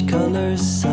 Colors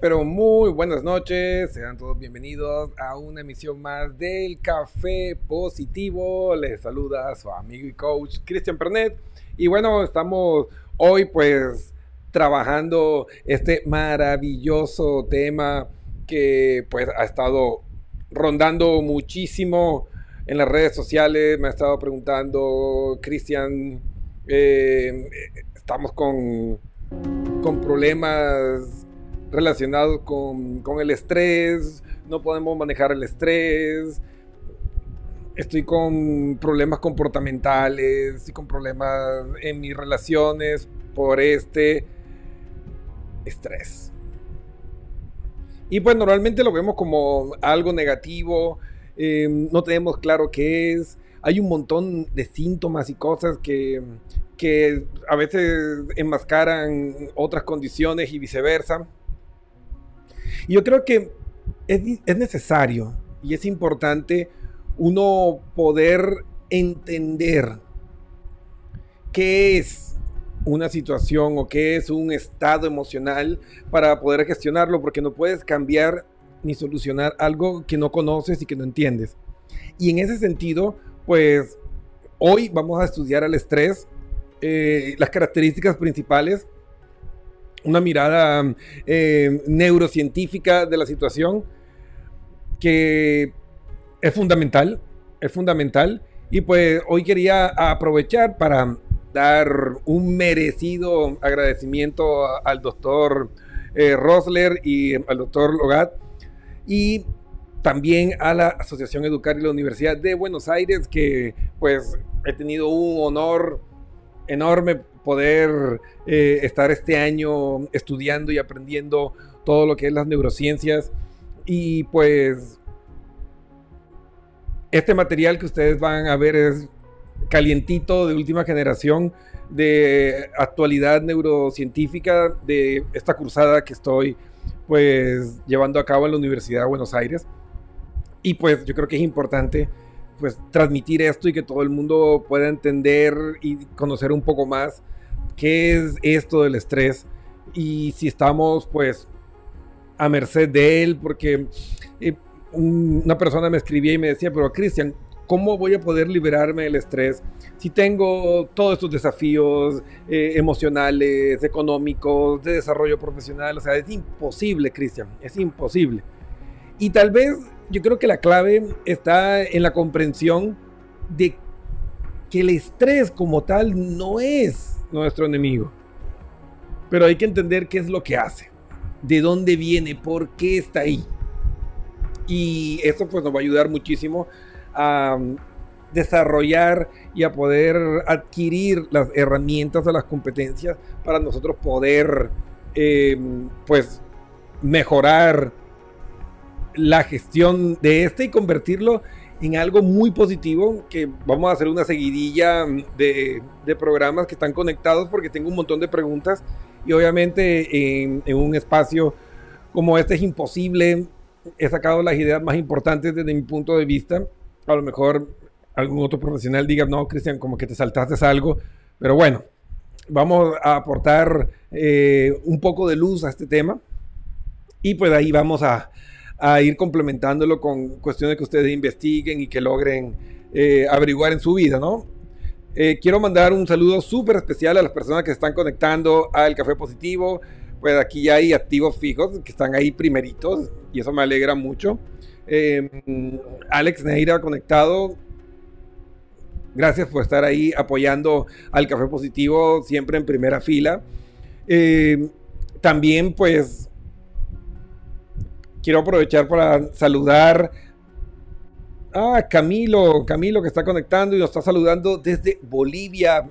Pero muy buenas noches. Sean todos bienvenidos a una emisión más del Café Positivo. Les saluda su amigo y coach Cristian Pernet. Y bueno, estamos hoy pues trabajando este maravilloso tema que pues ha estado rondando muchísimo en las redes sociales. Me ha estado preguntando, Cristian, eh, estamos con, con problemas relacionados con, con el estrés, no podemos manejar el estrés, estoy con problemas comportamentales y con problemas en mis relaciones por este estrés. Y pues normalmente lo vemos como algo negativo, eh, no tenemos claro qué es, hay un montón de síntomas y cosas que, que a veces enmascaran otras condiciones y viceversa. Y yo creo que es, es necesario y es importante uno poder entender qué es una situación o qué es un estado emocional para poder gestionarlo, porque no puedes cambiar ni solucionar algo que no conoces y que no entiendes. Y en ese sentido, pues hoy vamos a estudiar el estrés, eh, las características principales, una mirada eh, neurocientífica de la situación que es fundamental, es fundamental. Y pues hoy quería aprovechar para dar un merecido agradecimiento al doctor eh, Rosler y al doctor Logat y también a la Asociación Educar y la Universidad de Buenos Aires que pues he tenido un honor enorme poder eh, estar este año estudiando y aprendiendo todo lo que es las neurociencias y pues este material que ustedes van a ver es calientito de última generación de actualidad neurocientífica de esta cursada que estoy pues llevando a cabo en la Universidad de Buenos Aires. Y pues yo creo que es importante pues transmitir esto y que todo el mundo pueda entender y conocer un poco más qué es esto del estrés y si estamos pues a merced de él, porque eh, una persona me escribía y me decía, pero Cristian, ¿Cómo voy a poder liberarme del estrés si tengo todos estos desafíos eh, emocionales, económicos, de desarrollo profesional? O sea, es imposible, Cristian, es imposible. Y tal vez yo creo que la clave está en la comprensión de que el estrés como tal no es nuestro enemigo. Pero hay que entender qué es lo que hace, de dónde viene, por qué está ahí. Y eso pues nos va a ayudar muchísimo a desarrollar y a poder adquirir las herramientas o las competencias para nosotros poder em, pues mejorar la gestión de este y convertirlo en algo muy positivo que vamos a hacer una seguidilla de, programas que están conectados porque tengo un montón de preguntas y obviamente en, en un espacio como este es imposible. He sacado las ideas más importantes desde mi punto de vista. A lo mejor algún otro profesional diga, no, Cristian, como que te saltaste algo, pero bueno, vamos a aportar eh, un poco de luz a este tema. Y pues ahí vamos a, ir complementándolo con cuestiones que ustedes investiguen y que logren eh, averiguar en su vida, ¿no? Eh, quiero mandar un saludo súper especial a las personas que están conectando al Café Positivo. Pues aquí ya hay activos fijos que están ahí primeritos y eso me alegra mucho. Em, Alex Neira conectado. Gracias por estar ahí apoyando al Café Positivo, siempre en primera fila. Em, también, pues, quiero aprovechar para saludar a Camilo, Camilo que está conectando y nos está saludando desde Bolivia.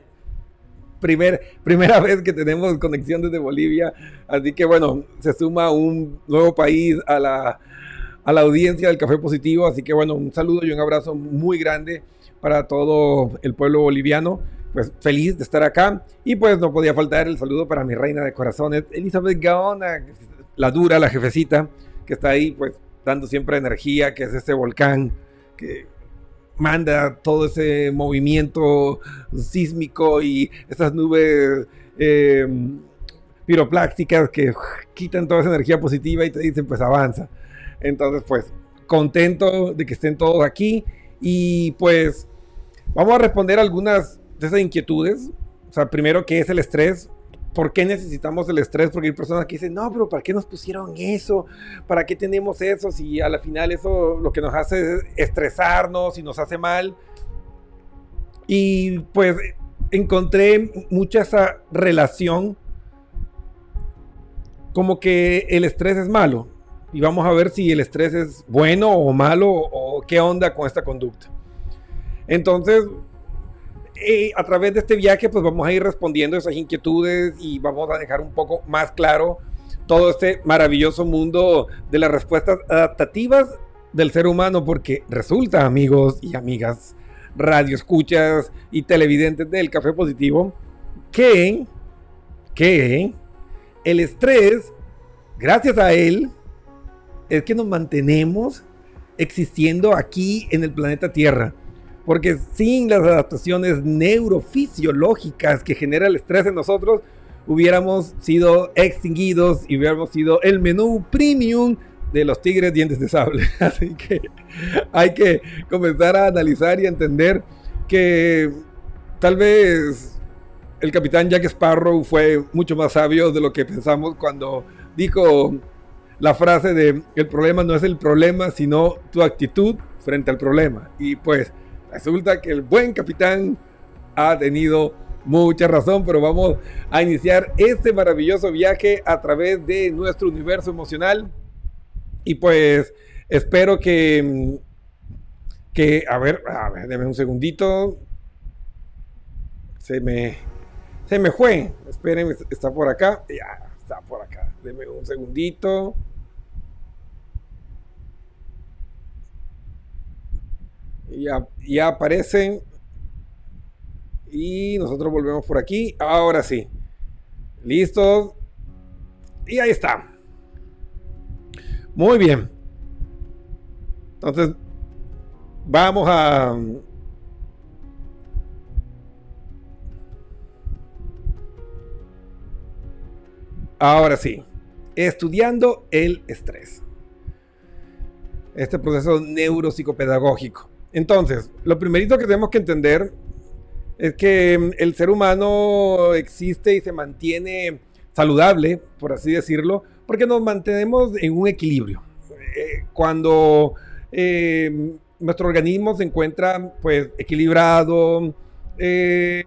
Primer, primera vez que tenemos conexión desde Bolivia, así que bueno, se suma un nuevo país a la, a la audiencia del Café Positivo. Así que bueno, un saludo y un abrazo muy grande para todo el pueblo boliviano. Pues feliz de estar acá. Y pues no podía faltar el saludo para mi reina de corazones, Elizabeth Gaona, la dura, la jefecita, que está ahí pues dando siempre energía, que es ese volcán que manda todo ese movimiento sísmico y esas nubes eh, piroplásticas que quitan toda esa energía positiva y te dicen pues avanza. Entonces pues contento de que estén todos aquí y pues vamos a responder algunas de esas inquietudes. O sea, primero, ¿qué es el estrés? ¿Por qué necesitamos el estrés? Porque hay personas que dicen, no, pero ¿para qué nos pusieron eso? ¿Para qué tenemos eso? Si a la final eso lo que nos hace es estresarnos y nos hace mal. Y pues encontré mucha esa relación como que el estrés es malo. Y vamos a ver si el estrés es bueno o malo o qué onda con esta conducta. Entonces, a través de este viaje, pues vamos a ir respondiendo esas inquietudes y vamos a dejar un poco más claro todo este maravilloso mundo de las respuestas adaptativas del ser humano, porque resulta, amigos y amigas, radioescuchas y televidentes del Café Positivo, que, que el estrés, gracias a él, es que nos mantenemos existiendo aquí en el planeta Tierra. Porque sin las adaptaciones neurofisiológicas que genera el estrés en nosotros, hubiéramos sido extinguidos y hubiéramos sido el menú premium de los tigres dientes de sable. Así que hay que comenzar a analizar y entender que tal vez el capitán Jack Sparrow fue mucho más sabio de lo que pensamos cuando dijo la frase de el problema no es el problema, sino tu actitud frente al problema. Y pues resulta que el buen capitán ha tenido mucha razón, pero vamos a iniciar este maravilloso viaje a través de nuestro universo emocional. Y pues espero que, que a ver, a ver, déme un segundito. Se me, se me fue. Esperen, está por acá. Ya, está por acá. Deme un segundito. Ya, ya aparecen. Y nosotros volvemos por aquí. Ahora sí. Listos. Y ahí está. Muy bien. Entonces, vamos a... Ahora sí. Estudiando el estrés. Este proceso neuropsicopedagógico. Entonces, lo primerito que tenemos que entender es que mm, el ser humano existe y se mantiene saludable, por así decirlo, porque nos mantenemos en un equilibrio. Eh, cuando eh, nuestro organismo se encuentra pues equilibrado, eh,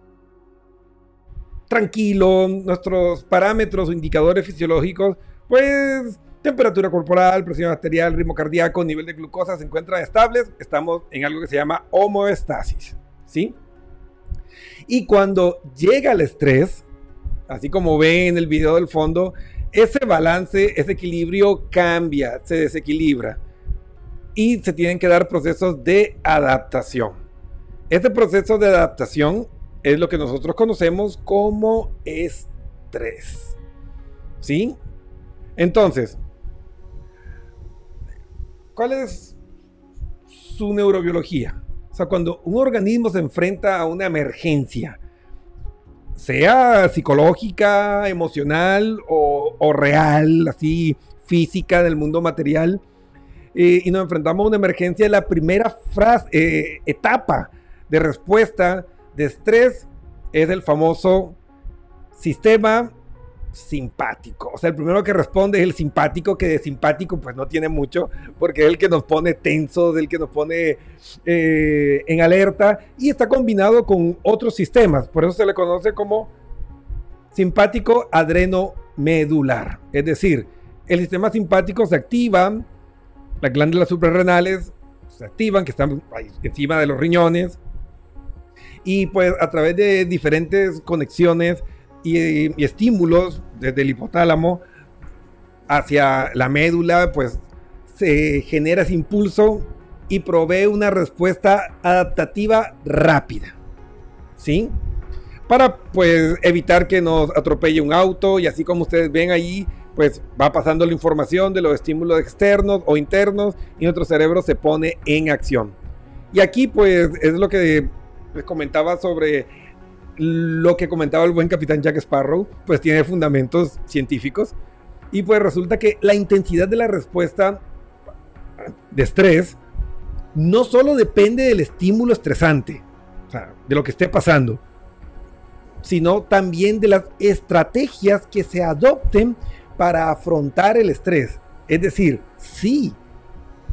tranquilo, nuestros parámetros o indicadores fisiológicos, pues temperatura corporal, presión arterial, ritmo cardíaco, nivel de glucosa se encuentran estables, estamos en algo que se llama homoestasis, ¿sí? Y cuando llega el estrés, así como ven en el video del fondo, ese balance, ese equilibrio cambia, se desequilibra y se tienen que dar procesos de adaptación. Este proceso de adaptación es lo que nosotros conocemos como estrés. ¿Sí? Entonces, ¿cuál es su neurobiología? O sea, cuando un organismo se enfrenta a una emergencia, sea psicológica, emocional o, real, así física del mundo material, eh, y nos enfrentamos a una emergencia, la primera frase, eh, etapa de respuesta de estrés es el famoso sistema simpático. O sea, el primero que responde es el simpático, que de simpático pues no tiene mucho, porque es el que nos pone tensos, el que nos pone eh, en alerta y está combinado con otros sistemas. Por eso se le conoce como simpático adrenomedular. Es decir, el sistema simpático se activa, las glándulas suprarrenales se activan, que están encima de los riñones, y pues a través de diferentes conexiones y, estímulos desde el hipotálamo hacia la médula, pues se genera ese impulso y provee una respuesta adaptativa rápida. ¿Sí? Para pues evitar que nos atropelle un auto y así como ustedes ven ahí, pues va pasando la información de los estímulos externos o internos y nuestro cerebro se pone en acción. Y aquí pues es lo que les comentaba sobre lo que comentaba el buen capitán Jack Sparrow, pues tiene fundamentos científicos. Y pues resulta que la intensidad de la respuesta de estrés no solo depende del estímulo estresante, o sea, de lo que esté pasando, sino también de las estrategias que se adopten para afrontar el estrés. Es decir, sí,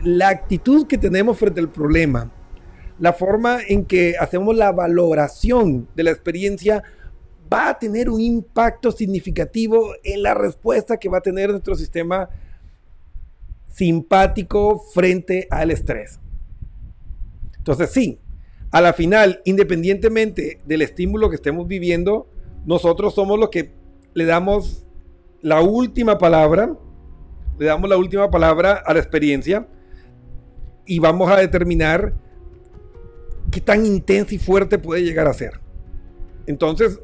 la actitud que tenemos frente al problema, la forma en que hacemos la valoración de la experiencia va a tener un impacto significativo en la respuesta que va a tener nuestro sistema simpático frente al estrés. Entonces sí, a la final, independientemente del estímulo que estemos viviendo, nosotros somos los que le damos la última palabra, le damos la última palabra a la experiencia y vamos a determinar qué tan intensa y fuerte puede llegar a ser. Entonces,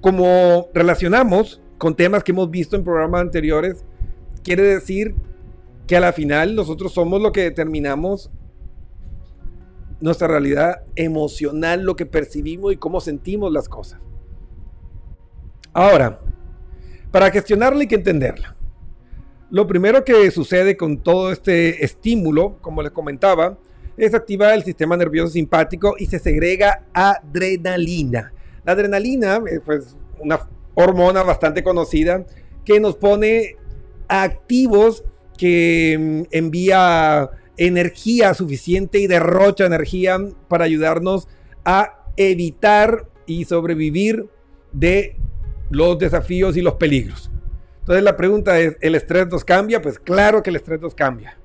como relacionamos con temas que hemos visto en programas anteriores, quiere decir que a la final nosotros somos lo que determinamos nuestra realidad emocional, lo que percibimos y cómo sentimos las cosas. Ahora, para gestionarla hay que entenderla. Lo primero que sucede con todo este estímulo, como les comentaba, es el sistema nervioso simpático y se segrega adrenalina. La adrenalina es pues, una hormona bastante conocida que nos pone activos, que mm, envía energía suficiente y derrocha energía para ayudarnos a evitar y sobrevivir de los desafíos y los peligros. Entonces la pregunta es, ¿el estrés nos cambia? Pues claro que el estrés nos cambia.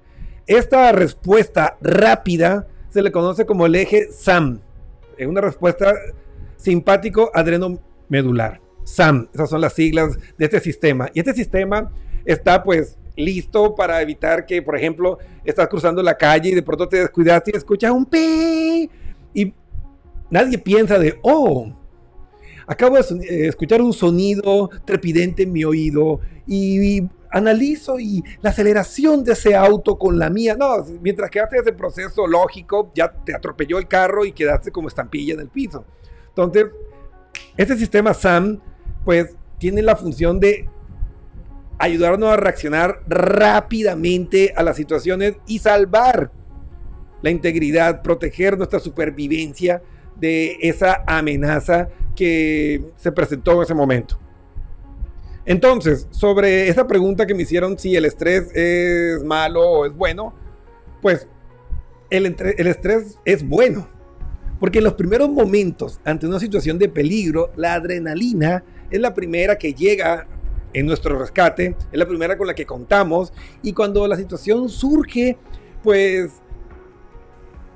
Esta respuesta rápida se le conoce como el eje SAM. Es una respuesta simpático adrenomedular. SAM, esas son las siglas de este sistema. Y este sistema está pues listo para evitar que, por ejemplo, estás cruzando la calle y de pronto te descuidaste y escuchas un pi y nadie piensa de, oh, acabo de eh, escuchar un sonido trepidente en mi oído y, analizo y la aceleración de ese auto con la mía. No, mientras que haces ese proceso lógico, ya te atropelló el carro y quedaste como estampilla en el piso. Entonces, este sistema SAM, pues, tiene la función de ayudarnos a reaccionar rápidamente a las situaciones y salvar la integridad, proteger nuestra supervivencia de esa amenaza que se presentó en ese momento. Entonces, sobre esa pregunta que me hicieron si el estrés es malo o es bueno, pues el, estrés es bueno. Porque en los primeros momentos, ante una situación de peligro, la adrenalina es la primera que llega en nuestro rescate, es la primera con la que contamos y cuando la situación surge, pues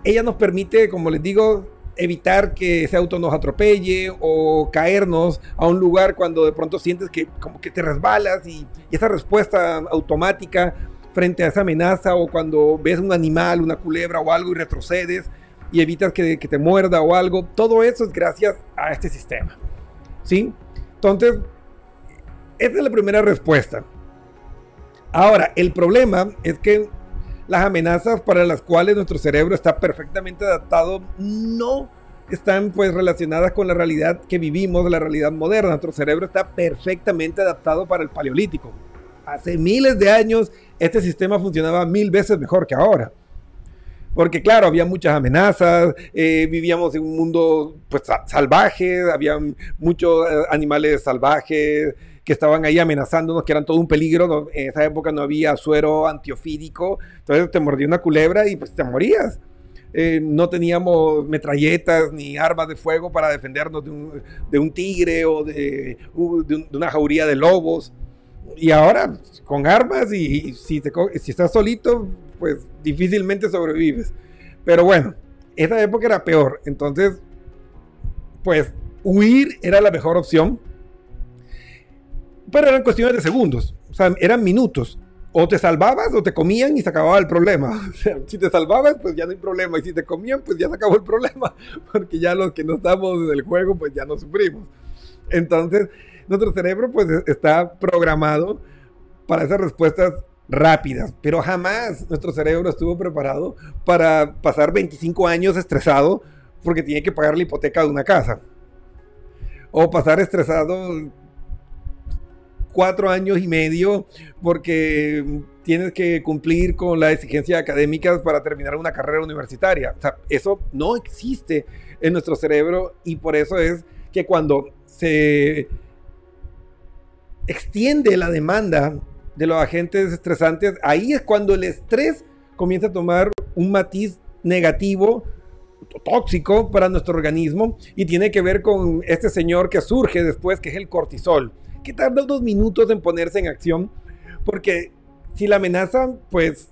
ella nos permite, como les digo, evitar que ese auto nos atropelle o caernos a un lugar cuando de pronto sientes que como que te resbalas y, esa respuesta automática frente a esa amenaza o cuando ves un animal, una culebra o algo y retrocedes y evitas que, que te muerda o algo, todo eso es gracias a este sistema. ¿Sí? Entonces, esa es la primera respuesta. Ahora, el problema es que las amenazas para las cuales nuestro cerebro está perfectamente adaptado no están pues relacionadas con la realidad que vivimos, la realidad moderna. Nuestro cerebro está perfectamente adaptado para el paleolítico. Hace miles de años este sistema funcionaba mil veces mejor que ahora. Porque claro, había muchas amenazas, eh, vivíamos en un mundo pues salvaje, había muchos eh, animales salvajes, que estaban ahí amenazándonos, que eran todo un peligro. En esa época no había suero antiofídico, entonces te mordía una culebra y pues te morías. Eh, no teníamos metralletas ni armas de fuego para defendernos de un, tigre o de, una jauría de lobos. Y ahora, con armas y, si, si estás solito, pues difícilmente sobrevives. Pero bueno, esa época era peor. Entonces, pues huir era la mejor opción pero eran cuestiones de segundos, o sea, eran minutos. O te salvabas o te comían y se acababa el problema. Si te salvabas, pues ya no hay problema. Y si te comían, pues ya se acabó el problema. Porque ya los que no estamos en el juego, pues ya no sufrimos. Entonces, nuestro cerebro, pues está programado para esas respuestas rápidas. Pero jamás nuestro cerebro estuvo preparado para pasar 25 años estresado porque tiene que pagar la hipoteca de una casa. o pasar estresado cuatro años y medio porque tienes que cumplir con las exigencias académicas para terminar una carrera universitaria. O sea, eso no existe en nuestro cerebro y por eso es que cuando se extiende la demanda de los agentes estresantes, ahí es cuando el estrés comienza a tomar un matiz negativo, tóxico para nuestro organismo y tiene que ver con este señor que surge después, que es el cortisol, que tarda unos minutos en ponerse en acción, porque si la amenaza pues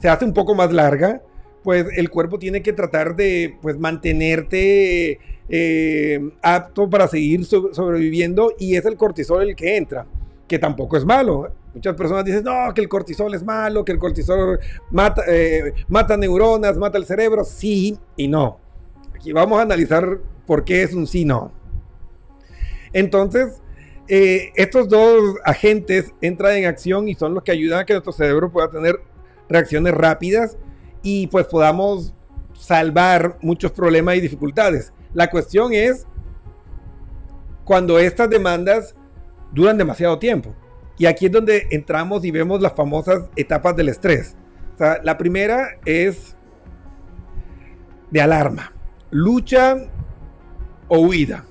se hace un poco más larga, pues el cuerpo tiene que tratar de pues mantenerte eh, apto para seguir sobreviviendo y es el cortisol el que entra, que tampoco es malo. Muchas personas dicen, no, que el cortisol es malo, que el cortisol mata, eh, mata neuronas, mata el cerebro. Sí y no. Aquí vamos a analizar por qué es un sí no. Entonces, eh, estos dos agentes entran en acción y son los que ayudan a que nuestro cerebro pueda tener reacciones rápidas y pues podamos salvar muchos problemas y dificultades. La cuestión es cuando estas demandas duran demasiado tiempo. Y aquí es donde entramos y vemos las famosas etapas del estrés. la primera es de alarma, lucha o huida.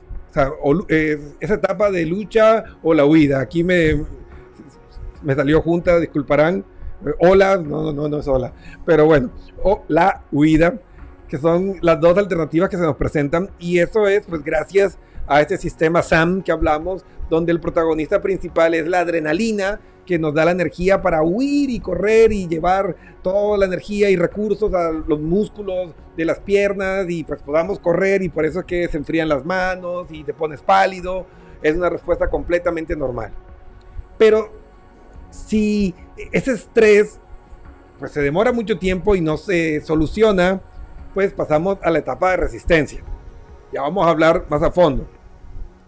Esa etapa de lucha o la huida. Aquí me, me salió junta, disculparán. Hola, no, no, no, no es hola. Pero bueno, o la huida, que son las dos alternativas que se nos presentan. Y eso es, pues, gracias a este sistema SAM que hablamos, donde el protagonista principal es la adrenalina, que nos da la energía para huir y correr y llevar toda la energía y recursos a los músculos de las piernas y pues podamos correr y por eso es que se enfrían las manos y te pones pálido. Es una respuesta completamente normal. Pero si ese estrés pues se demora mucho tiempo y no se soluciona, pues pasamos a la etapa de resistencia. Ya vamos a hablar más a fondo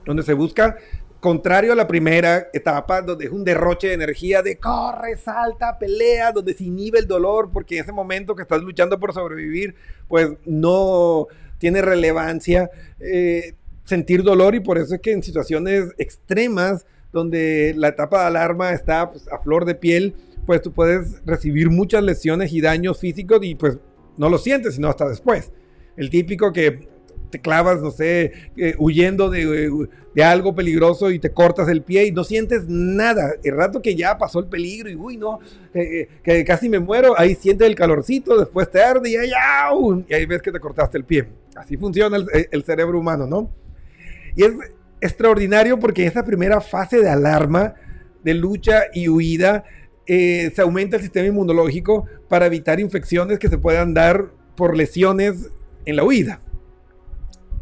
donde se busca, contrario a la primera etapa, donde es un derroche de energía de corre, salta, pelea, donde se inhibe el dolor, porque en ese momento que estás luchando por sobrevivir, pues no tiene relevancia eh, sentir dolor y por eso es que en situaciones extremas, donde la etapa de alarma está pues, a flor de piel, pues tú puedes recibir muchas lesiones y daños físicos y pues no lo sientes, sino hasta después. El típico que te clavas, no sé, eh, huyendo de, de, algo peligroso y te cortas el pie y no sientes nada. El rato que ya pasó el peligro y uy, no, eh, que casi me muero, ahí sientes el calorcito, después te arde y ahí, y ahí ves que te cortaste el pie. Así funciona el, cerebro humano, ¿no? Y es extraordinario porque en esa primera fase de alarma, de lucha y huida, eh, se aumenta el sistema inmunológico para evitar infecciones que se puedan dar por lesiones en la huida.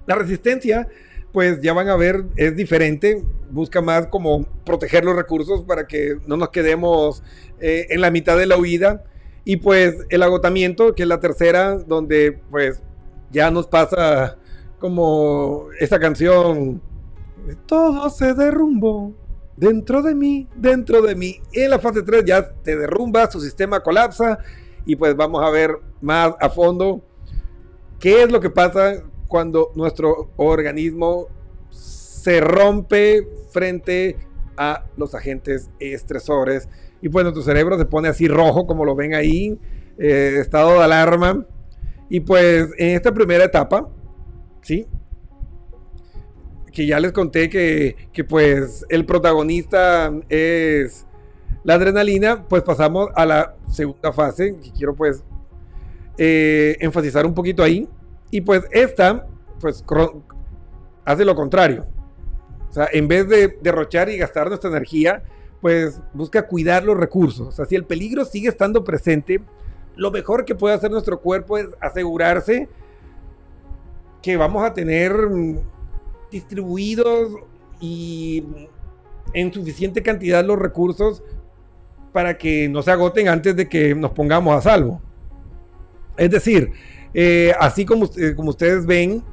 La resistencia, pues ya van a ver, es diferente, busca más como proteger los recursos para que no nos quedemos eh, en la mitad de la huida. Y pues el agotamiento, que es la tercera, donde pues ya nos pasa como esa canción, todo se derrumbó dentro de mí, dentro de mí. En la fase 3 ya te derrumba, su sistema colapsa y pues vamos a ver más a fondo qué es lo que pasa cuando nuestro organismo se rompe frente a los agentes estresores. Y pues nuestro cerebro se pone así rojo, como lo ven ahí, eh, estado de alarma. Y pues en esta primera etapa, ¿sí? Que ya les conté que, que pues el protagonista es la adrenalina, pues pasamos a la segunda fase, que quiero pues eh, enfatizar un poquito ahí y pues esta, pues hace lo contrario. O sea, en vez de derrochar y gastar nuestra energía, pues busca cuidar los recursos. O sea, si el peligro sigue estando presente, lo mejor que puede hacer nuestro cuerpo es asegurarse que vamos a tener distribuidos y en suficiente cantidad los recursos para que no se agoten antes de que nos pongamos a salvo. Es decir, eh, así como, eh, como ustedes ven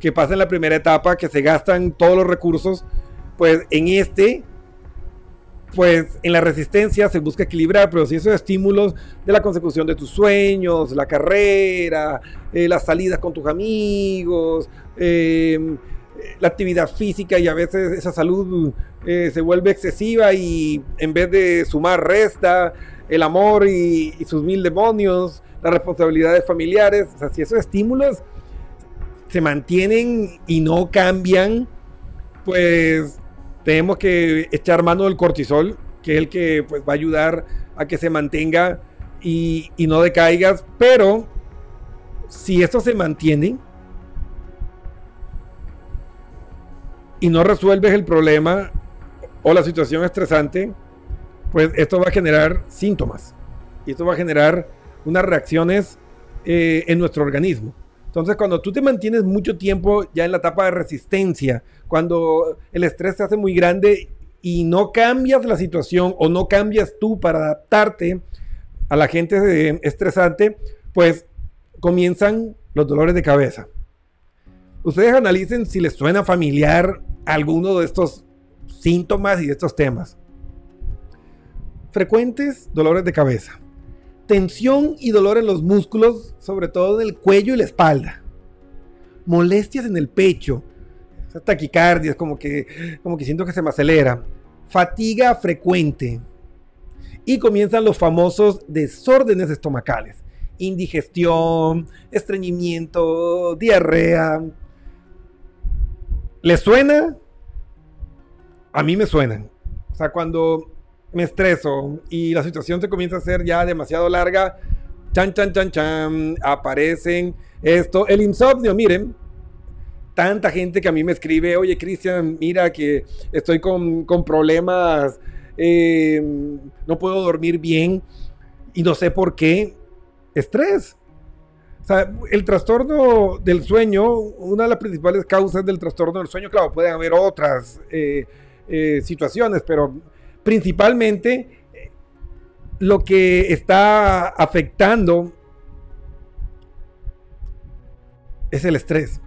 que pasa en la primera etapa, que se gastan todos los recursos, pues en este, pues en la resistencia se busca equilibrar, pero si esos estímulos de la consecución de tus sueños, la carrera, eh, las salidas con tus amigos, la actividad física y a veces esa salud se vuelve excesiva y en vez de sumar resta el amor y sus mil demonios, las responsabilidades familiares, o sea, si esos estímulos se mantienen y no cambian, pues tenemos que echar mano del cortisol, que es el que pues, va a ayudar a que se mantenga y, y no decaigas, pero si esto se mantiene y no resuelves el problema o la situación estresante, pues esto va a generar síntomas. Y esto va a generar unas reacciones eh, en nuestro organismo. Entonces, cuando tú te mantienes mucho tiempo ya en la etapa de resistencia, cuando el estrés se hace muy grande y no cambias la situación o no cambias tú para adaptarte a la gente estresante, pues comienzan los dolores de cabeza. Ustedes analicen si les suena familiar alguno de estos síntomas y de estos temas. Frecuentes dolores de cabeza tensión y dolor en los músculos, sobre todo en el cuello y la espalda. Molestias en el pecho, taquicardia, como que, como que siento que se me acelera. Fatiga frecuente. Y comienzan los famosos desórdenes estomacales. Indigestión, estreñimiento, diarrea. ¿Les suena? A mí me suenan. O sea, cuando me estreso y la situación se comienza a hacer ya demasiado larga, chan, chan, chan, chan, aparecen esto. El insomnio, miren, tanta gente que a mí me escribe, oye Cristian, mira que estoy con, con problemas, eh, no puedo dormir bien y no sé por qué. Estrés. O sea, el trastorno del sueño, una de las principales causas del trastorno del sueño, claro, pueden haber otras eh, eh, situaciones, pero principalmente lo que está afectando es el estrés.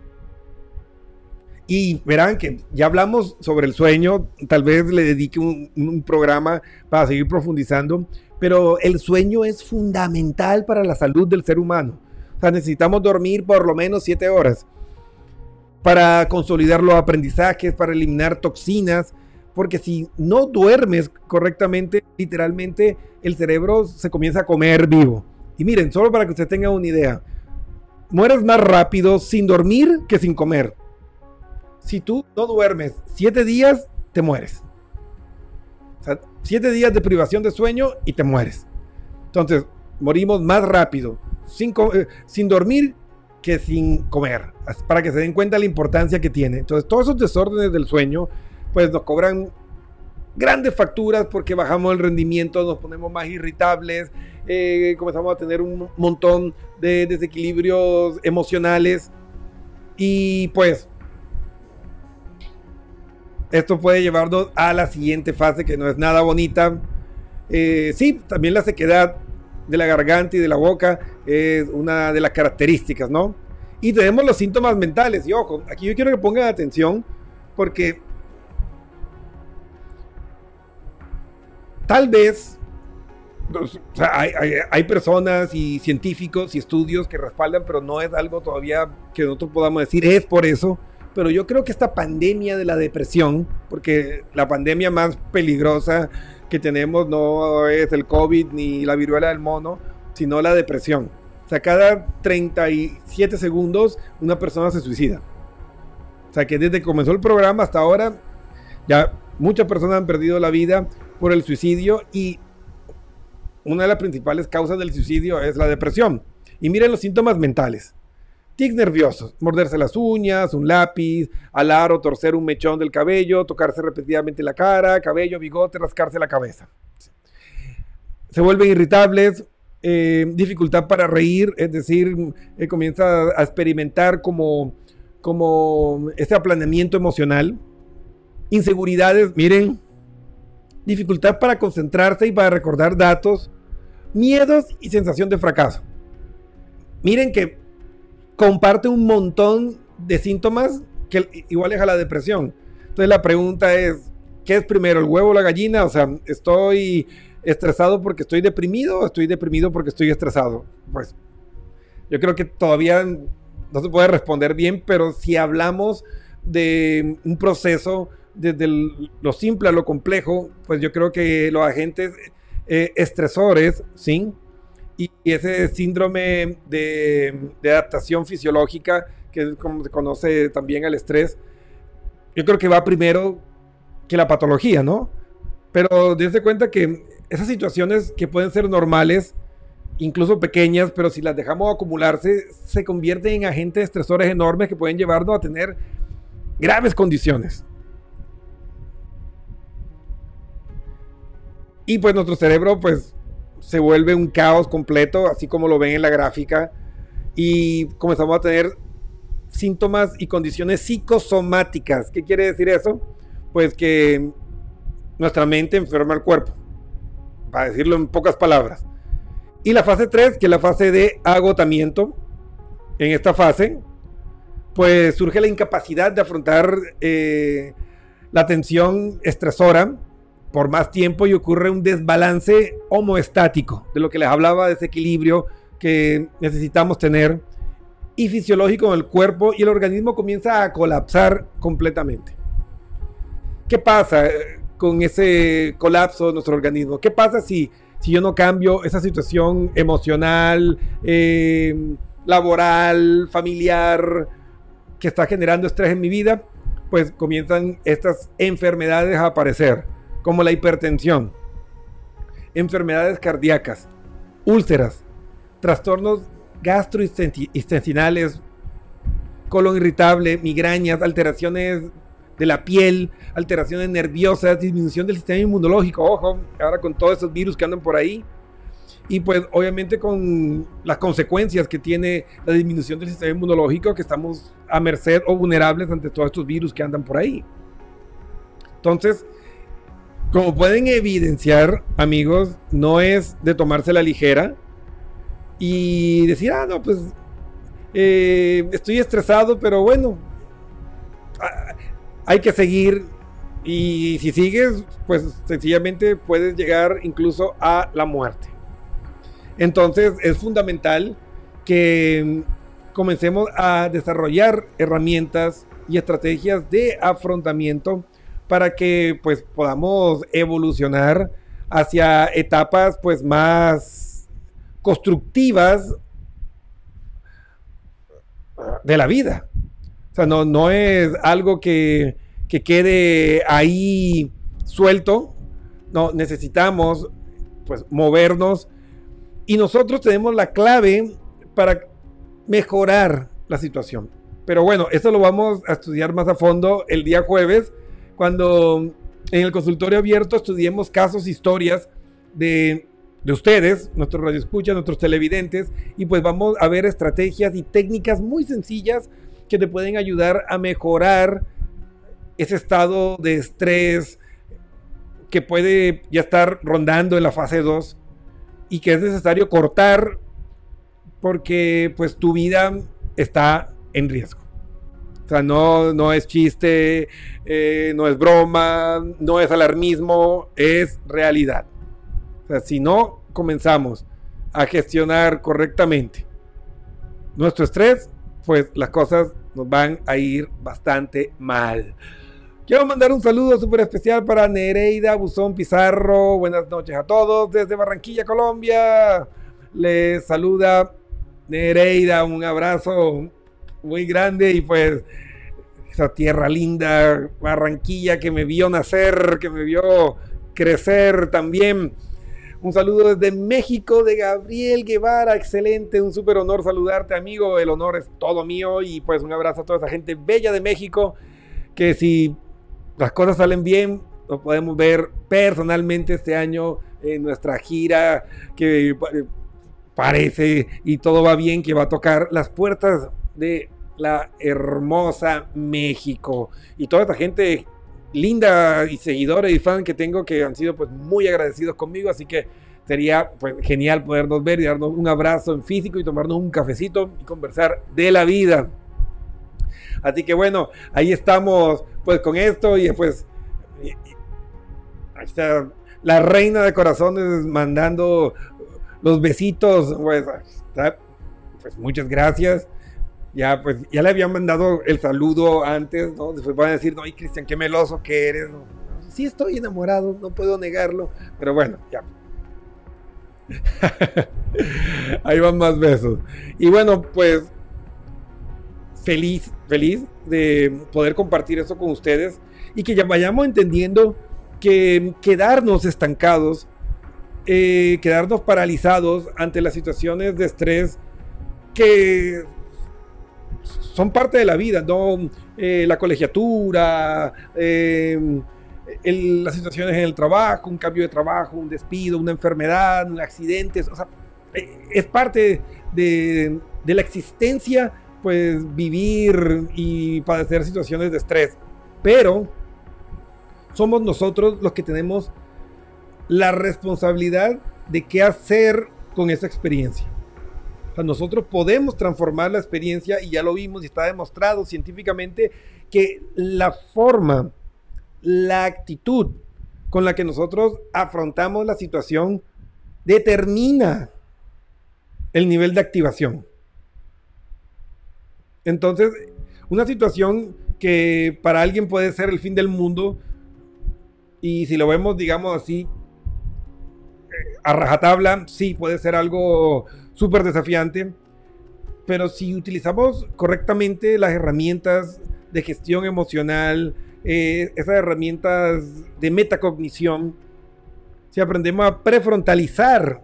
Y verán que ya hablamos sobre el sueño, tal vez le dedique un, programa para seguir profundizando, pero el sueño es fundamental para la salud del ser humano. O sea, necesitamos dormir por lo menos siete horas para consolidar los aprendizajes, para eliminar toxinas, porque si no duermes correctamente, literalmente el cerebro se comienza a comer vivo. Y miren, solo para que usted tenga una idea, mueres más rápido sin dormir que sin comer. Si tú no duermes siete días, te mueres. O sea, siete días de privación de sueño y te mueres. Entonces, morimos más rápido sin, eh, sin dormir que sin comer. Para que se den cuenta la importancia que tiene. Entonces, todos esos desórdenes del sueño pues nos cobran grandes facturas porque bajamos el rendimiento, nos ponemos más irritables, eh, comenzamos a tener un montón de desequilibrios emocionales y pues esto puede llevarnos a la siguiente fase que no es nada bonita. Eh, sí, también la sequedad de la garganta y de la boca es una de las características, ¿no? Y tenemos los síntomas mentales. Y ojo, aquí yo quiero que pongan atención porque tal vez hay, personas y científicos y estudios que respaldan, pero no es algo todavía que nosotros podamos decir, es por eso. Pero yo creo que esta pandemia de la depresión, porque la pandemia más peligrosa que tenemos no es el COVID ni la viruela del mono, sino la depresión. O sea, cada 37 segundos una persona se suicida. O sea, que desde que comenzó el programa hasta ahora, ya muchas personas han perdido la vida por el suicidio y una de las principales causas del suicidio es la depresión. Y miren los síntomas mentales. Tics nerviosos, morderse las uñas, un lápiz, alar o torcer un mechón del cabello, tocarse repetidamente la cara, cabello, bigote, rascarse la cabeza. Se vuelven irritables, eh, dificultad para reír, es decir, eh, comienza a experimentar como, como este aplaneamiento emocional. Inseguridades, miren, dificultad para concentrarse y para recordar datos, miedos y sensación de fracaso. Miren que comparte un montón de síntomas que iguales a la depresión. Entonces la pregunta es, ¿qué es primero, el huevo o la gallina? O sea, ¿estoy estresado porque estoy deprimido o estoy deprimido porque estoy estresado? Pues yo creo que todavía no se puede responder bien, pero si hablamos de un proceso desde el- lo simple a lo complejo, pues yo creo que los agentes eh, estresores, ¿sí? Y, ese síndrome de, de adaptación fisiológica, que es como se conoce también al estrés, yo creo que va primero que la patología, ¿no? Pero desde cuenta que esas situaciones que pueden ser normales, incluso pequeñas, pero si las dejamos acumularse, se convierten en agentes estresores enormes que pueden llevarnos a tener graves condiciones. Y pues nuestro cerebro pues se vuelve un caos completo, así como lo ven en la gráfica, y comenzamos a tener síntomas y condiciones psicosomáticas. ¿Qué quiere decir eso? Pues que nuestra mente enferma el cuerpo, para decirlo en pocas palabras. Y la fase 3, que es la fase de agotamiento, en esta fase, pues surge la incapacidad de afrontar eh, la tensión estresora por más tiempo y ocurre un desbalance homoestático, de lo que les hablaba de ese equilibrio que necesitamos tener, y fisiológico en el cuerpo, y el organismo comienza a colapsar completamente. ¿Qué pasa eh, con ese colapso de nuestro organismo? ¿Qué pasa si, si yo no cambio esa situación emocional, eh, laboral, familiar, que está generando estrés en mi vida? Pues comienzan estas enfermedades a aparecer, como la hipertensión, enfermedades cardíacas, úlceras, trastornos gastrointestinales, colon irritable, migrañas, alteraciones de la piel, alteraciones nerviosas, disminución del sistema inmunológico, ojo, ahora con todos esos virus que andan por ahí. Y pues obviamente con las consecuencias que tiene la disminución del sistema inmunológico, que estamos a merced o vulnerables ante todos estos virus que andan por ahí. Entonces, como pueden evidenciar, amigos, no es de tomarse la ligera y decir, ah, no, pues eh, estoy estresado, pero bueno, ah, hay que seguir. Y si sigues, pues sencillamente puedes llegar incluso a la muerte. Entonces es fundamental que comencemos a desarrollar herramientas y estrategias de afrontamiento para que pues podamos evolucionar hacia etapas pues más constructivas de la vida. O sea, no, no es algo que, que quede ahí suelto. No, necesitamos pues movernos y nosotros tenemos la clave para mejorar la situación. Pero bueno, eso lo vamos a estudiar más a fondo el día jueves, cuando en el consultorio abierto estudiemos casos, historias de, de ustedes, nuestros radioescuchas, nuestros televidentes, y pues vamos a ver estrategias y técnicas muy sencillas que te pueden ayudar a mejorar ese estado de estrés que puede ya estar rondando en la fase 2 y que es necesario cortar porque pues tu vida está en riesgo. O sea, no, no es chiste, eh, no es broma, no es alarmismo, es realidad. O sea, si no comenzamos a gestionar correctamente nuestro estrés, pues las cosas nos van a ir bastante mal. Quiero mandar un saludo súper especial para Nereida Buzón Pizarro. Buenas noches a todos desde Barranquilla, Colombia. Les saluda Nereida, un abrazo muy grande y pues esa tierra linda, Barranquilla que me vio nacer, que me vio crecer también. Un saludo desde México de Gabriel Guevara, excelente, un súper honor saludarte amigo, el honor es todo mío y pues un abrazo a toda esa gente bella de México que si las cosas salen bien, lo podemos ver personalmente este año en nuestra gira que parece y todo va bien que va a tocar las puertas de la hermosa México. Y toda esta gente linda y seguidores y fans que tengo que han sido pues muy agradecidos conmigo. Así que sería pues genial podernos ver y darnos un abrazo en físico y tomarnos un cafecito y conversar de la vida. Así que bueno ahí estamos pues con esto y pues y, ahí está la reina de corazones mandando los besitos. Pues, pues muchas gracias ya pues ya le habían mandado el saludo antes, ¿no? Después van a decir, no, y Cristian, qué meloso que eres. ¿no? Sí estoy enamorado, no puedo negarlo, pero bueno, ya. Ahí van más besos. Y bueno, pues feliz, feliz de poder compartir eso con ustedes y que ya vayamos entendiendo que quedarnos estancados, eh, quedarnos paralizados ante las situaciones de estrés que son parte de la vida, ¿no? Eh, la colegiatura, eh, las situaciones en el trabajo, un cambio de trabajo, un despido, una enfermedad, un accidente, o sea, eh, es parte de la existencia, pues vivir y padecer situaciones de estrés. Pero somos nosotros los que tenemos la responsabilidad de qué hacer con esa experiencia. Nosotros podemos transformar la experiencia y ya lo vimos y está demostrado científicamente que la forma, la actitud con la que nosotros afrontamos la situación determina el nivel de activación. Entonces, una situación que para alguien puede ser el fin del mundo, y si lo vemos, digamos así, eh, a rajatabla, sí, puede ser algo súper desafiante, pero si utilizamos correctamente las herramientas de gestión emocional, eh, esas herramientas de metacognición, si aprendemos a prefrontalizar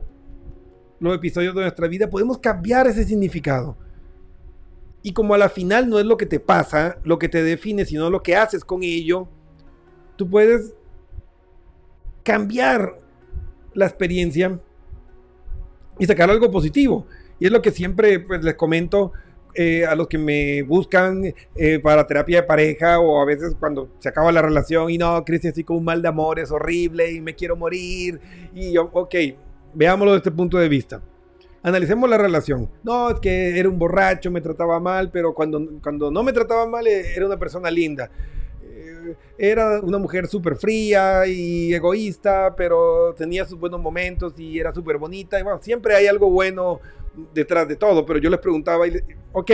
los episodios de nuestra vida, podemos cambiar ese significado. Y como a la final no es lo que te pasa, lo que te define, sino lo que haces con ello, tú puedes cambiar la experiencia y sacar algo positivo. Y es lo que siempre pues, les comento eh, a los que me buscan eh, para terapia de pareja o a veces cuando se acaba la relación y no, Cristian, estoy con un mal de amor, es horrible y me quiero morir. Y yo, ok, veámoslo desde este punto de vista. Analicemos la relación. No, es que era un borracho, me trataba mal, pero cuando, cuando no me trataba mal eh, era una persona linda. Era una mujer súper fría y egoísta, pero tenía sus buenos momentos y era súper bonita. Y bueno, siempre hay algo bueno detrás de todo, pero yo les preguntaba, ok,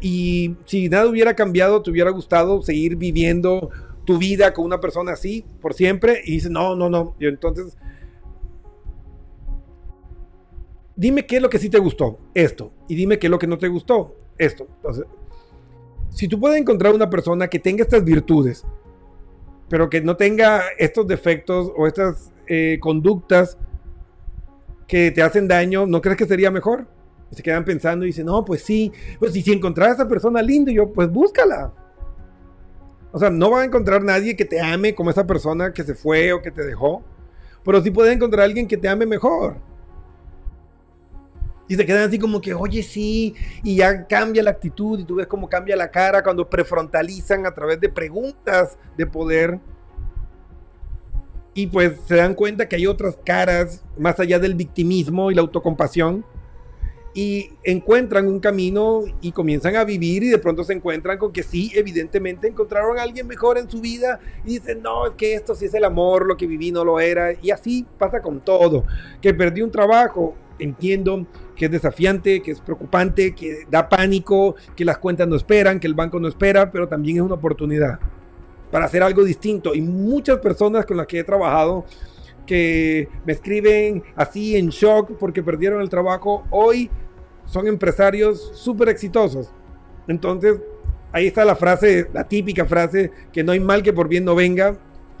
y si nada hubiera cambiado, ¿te hubiera gustado seguir viviendo tu vida con una persona así por siempre? Y dice, no, no, no. Y entonces, dime qué es lo que sí te gustó, esto, y dime qué es lo que no te gustó, esto. Entonces, si tú puedes encontrar una persona que tenga estas virtudes, pero que no tenga estos defectos o estas eh, conductas que te hacen daño, ¿no crees que sería mejor? Se quedan pensando y dicen, no, pues sí, pues si encontrar a esa persona linda, yo, pues búscala. O sea, no va a encontrar nadie que te ame como esa persona que se fue o que te dejó, pero sí puedes encontrar a alguien que te ame mejor. Y se quedan así como que, oye, sí, y ya cambia la actitud y tú ves cómo cambia la cara cuando prefrontalizan a través de preguntas de poder. Y pues se dan cuenta que hay otras caras más allá del victimismo y la autocompasión. Y encuentran un camino y comienzan a vivir y de pronto se encuentran con que sí, evidentemente encontraron a alguien mejor en su vida y dicen, no, es que esto sí es el amor, lo que viví no lo era. Y así pasa con todo. Que perdí un trabajo, entiendo que es desafiante, que es preocupante, que da pánico, que las cuentas no esperan, que el banco no espera, pero también es una oportunidad para hacer algo distinto. Y muchas personas con las que he trabajado que me escriben así en shock porque perdieron el trabajo, hoy son empresarios súper exitosos. Entonces, ahí está la frase, la típica frase, que no hay mal que por bien no venga.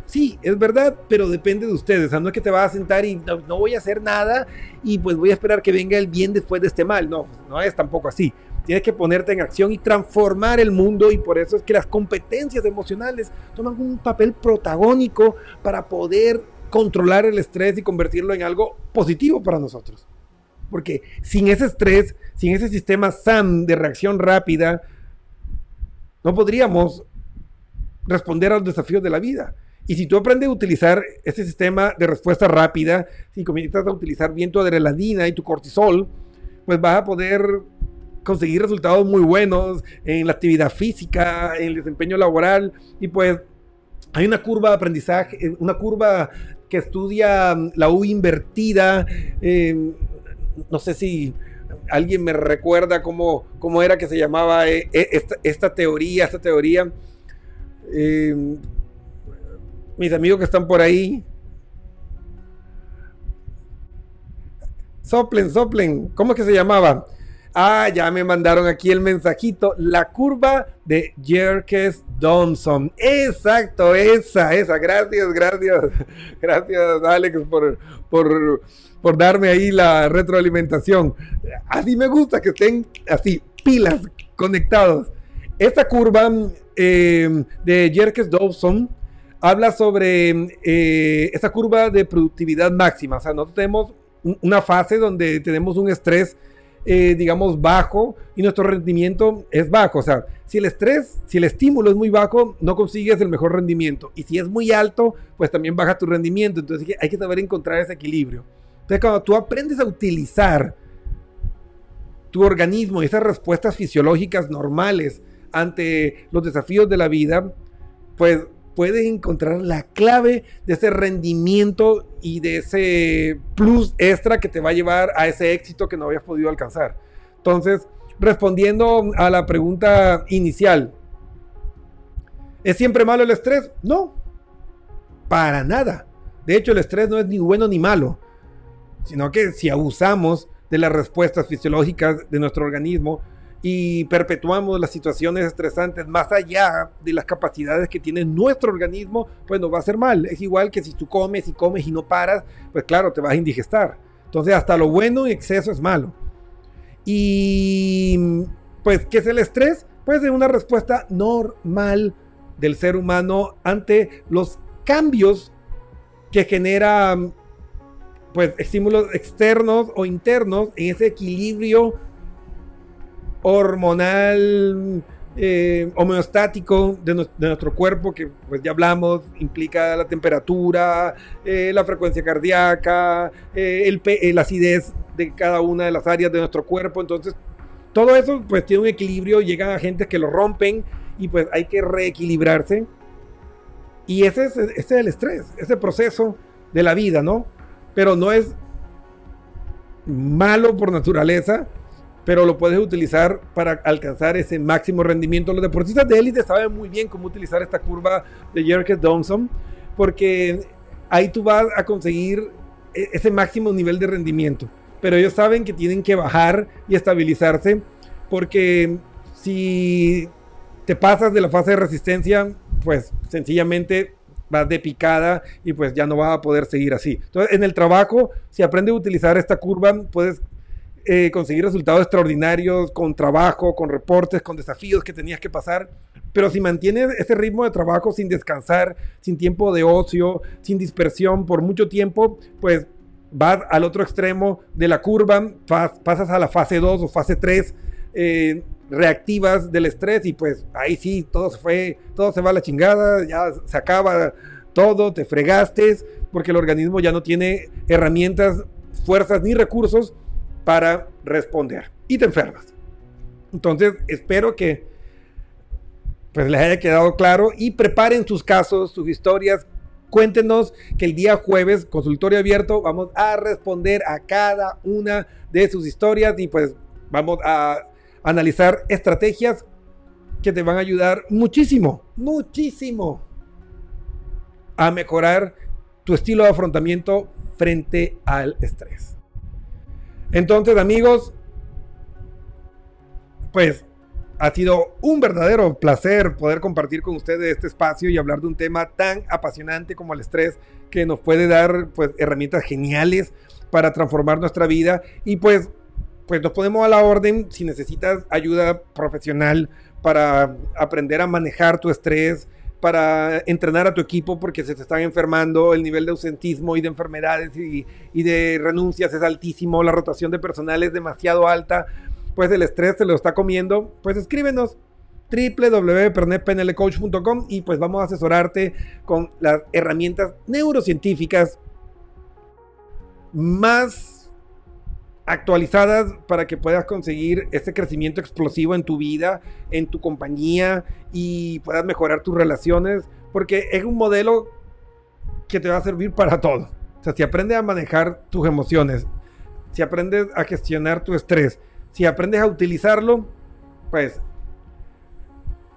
Sí, es verdad, pero depende de ustedes. O sea, no es que te vas a sentar y no, no voy a hacer nada y pues voy a esperar que venga el bien después de este mal. No, no es tampoco así. Tienes que ponerte en acción y transformar el mundo y por eso es que las competencias emocionales toman un papel protagónico para poder controlar el estrés y convertirlo en algo positivo para nosotros. Porque sin ese estrés, sin ese sistema SAM de reacción rápida, no podríamos responder a los desafíos de la vida. Y si tú aprendes a utilizar ese sistema de respuesta rápida, si comienzas a utilizar bien tu adrenalina y tu cortisol, pues vas a poder conseguir resultados muy buenos en la actividad física, en el desempeño laboral y pues hay una curva de aprendizaje, eh, una curva que estudia mm, la U invertida, eh, no sé si alguien me recuerda cómo, cómo era que se llamaba eh, eh, esta, teoría, esta teoría. Eh, mis amigos que están por ahí. Soplen, soplen. ¿Cómo es que se llamaba? Ah, ya me mandaron aquí el mensajito. La curva de Jerkes Thompson. Exacto, esa, esa. Gracias, gracias. Gracias, Alex, por, por, por darme ahí la retroalimentación. Así me gusta que estén así, pilas, conectados. Esta curva eh, de Jerkes Dawson habla sobre eh, esta curva de productividad máxima. O sea, nosotros tenemos un- una fase donde tenemos un estrés, eh, digamos, bajo y nuestro rendimiento es bajo. O sea, si el estrés, si el estímulo es muy bajo, no consigues el mejor rendimiento. Y si es muy alto, pues también baja tu rendimiento. Entonces hay que saber encontrar ese equilibrio. Entonces, cuando tú aprendes a utilizar tu organismo y esas respuestas fisiológicas normales ante los desafíos de la vida, pues puedes encontrar la clave de ese rendimiento y de ese plus extra que te va a llevar a ese éxito que no habías podido alcanzar. Entonces, respondiendo a la pregunta inicial, ¿es siempre malo el estrés? No, para nada. De hecho, el estrés no es ni bueno ni malo, sino que si abusamos de las respuestas fisiológicas de nuestro organismo y perpetuamos las situaciones estresantes más allá de las capacidades que tiene nuestro organismo, pues nos va a hacer mal. Es igual que si tú comes y comes y no paras, pues claro, te vas a indigestar. Entonces, hasta lo bueno en exceso es malo. Y pues, ¿qué es el estrés? Pues es una respuesta normal del ser humano ante los cambios que genera pues estímulos externos o internos en ese equilibrio hormonal eh, homeostático de, nu- de nuestro cuerpo que pues ya hablamos implica la temperatura eh, la frecuencia cardíaca eh, el, la acidez de cada una de las áreas de nuestro cuerpo. Entonces todo eso pues tiene un equilibrio llegan agentes que lo rompen y pues hay que reequilibrarse. Y ese es, ese es el estrés ese proceso de la vida no pero no es malo por naturaleza, pero lo puedes utilizar para alcanzar ese máximo rendimiento. Los deportistas de élite saben muy bien cómo utilizar esta curva de Jerker Thompson, porque ahí tú vas a conseguir e- ese máximo nivel de rendimiento. Pero ellos saben que tienen que bajar y estabilizarse, porque si te pasas de la fase de resistencia, pues sencillamente vas de picada y pues ya no vas a poder seguir así. Entonces, en el trabajo, si aprendes a utilizar esta curva, puedes eh, conseguir resultados extraordinarios con trabajo, con reportes, con desafíos que tenías que pasar. Pero si mantienes ese ritmo de trabajo sin descansar, sin tiempo de ocio, sin dispersión por mucho tiempo, pues vas al otro extremo de la curva, pas- pasas a la fase 2 o fase 3 eh, reactivas del estrés y pues ahí sí, todo se fue, todo se va a la chingada, ya se acaba todo, te fregaste, porque el organismo ya no tiene herramientas, fuerzas ni recursos para responder y te enfermas. Entonces, espero que pues les haya quedado claro y preparen sus casos, sus historias. Cuéntenos que el día jueves, consultorio abierto, vamos a responder a cada una de sus historias y pues vamos a analizar estrategias que te van a ayudar muchísimo, muchísimo a mejorar tu estilo de afrontamiento frente al estrés. Entonces, amigos, pues ha sido un verdadero placer poder compartir con ustedes este espacio y hablar de un tema tan apasionante como el estrés que nos puede dar pues herramientas geniales para transformar nuestra vida. Y pues pues nos ponemos a la orden si necesitas ayuda profesional para aprender a manejar tu estrés, para entrenar a tu equipo porque se te están enfermando, el nivel de ausentismo y de enfermedades y, de renuncias es altísimo, la rotación de personal es demasiado alta, pues el estrés se lo está comiendo, pues escríbenos www.pernetpnlcoach.com y pues vamos a asesorarte con las herramientas neurocientíficas más actualizadas para que puedas conseguir ese crecimiento explosivo en tu vida, en tu compañía y puedas mejorar tus relaciones, porque es un modelo que te va a servir para todo. O sea, si aprendes a manejar tus emociones, si aprendes a gestionar tu estrés, si aprendes a utilizarlo, pues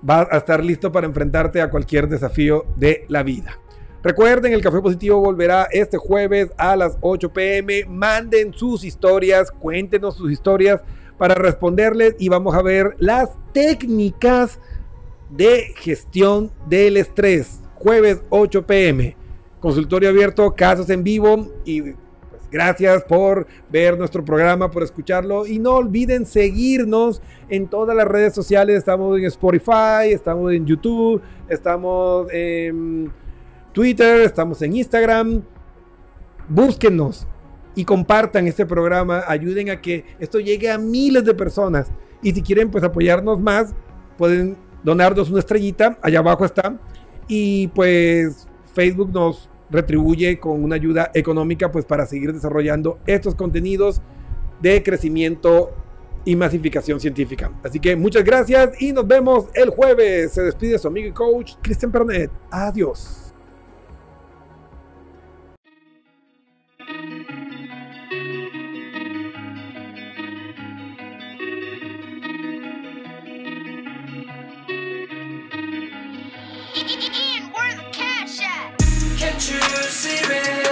vas a estar listo para enfrentarte a cualquier desafío de la vida. Recuerden, el Café Positivo volverá este jueves a las 8 pm. Manden sus historias, cuéntenos sus historias para responderles y vamos a ver las técnicas de gestión del estrés. Jueves 8 pm. Consultorio abierto, casos en vivo y pues, gracias por ver nuestro programa, por escucharlo y no olviden seguirnos en todas las redes sociales. Estamos en Spotify, estamos en YouTube, estamos en Twitter, estamos en Instagram. Búsquenos y compartan este programa, ayuden a que esto llegue a miles de personas. Y si quieren pues apoyarnos más, pueden donarnos una estrellita, allá abajo está. Y pues Facebook nos retribuye con una ayuda económica pues para seguir desarrollando estos contenidos de crecimiento y masificación científica. Así que muchas gracias y nos vemos el jueves. Se despide su amigo y coach Cristian Pernet. Adiós. true it?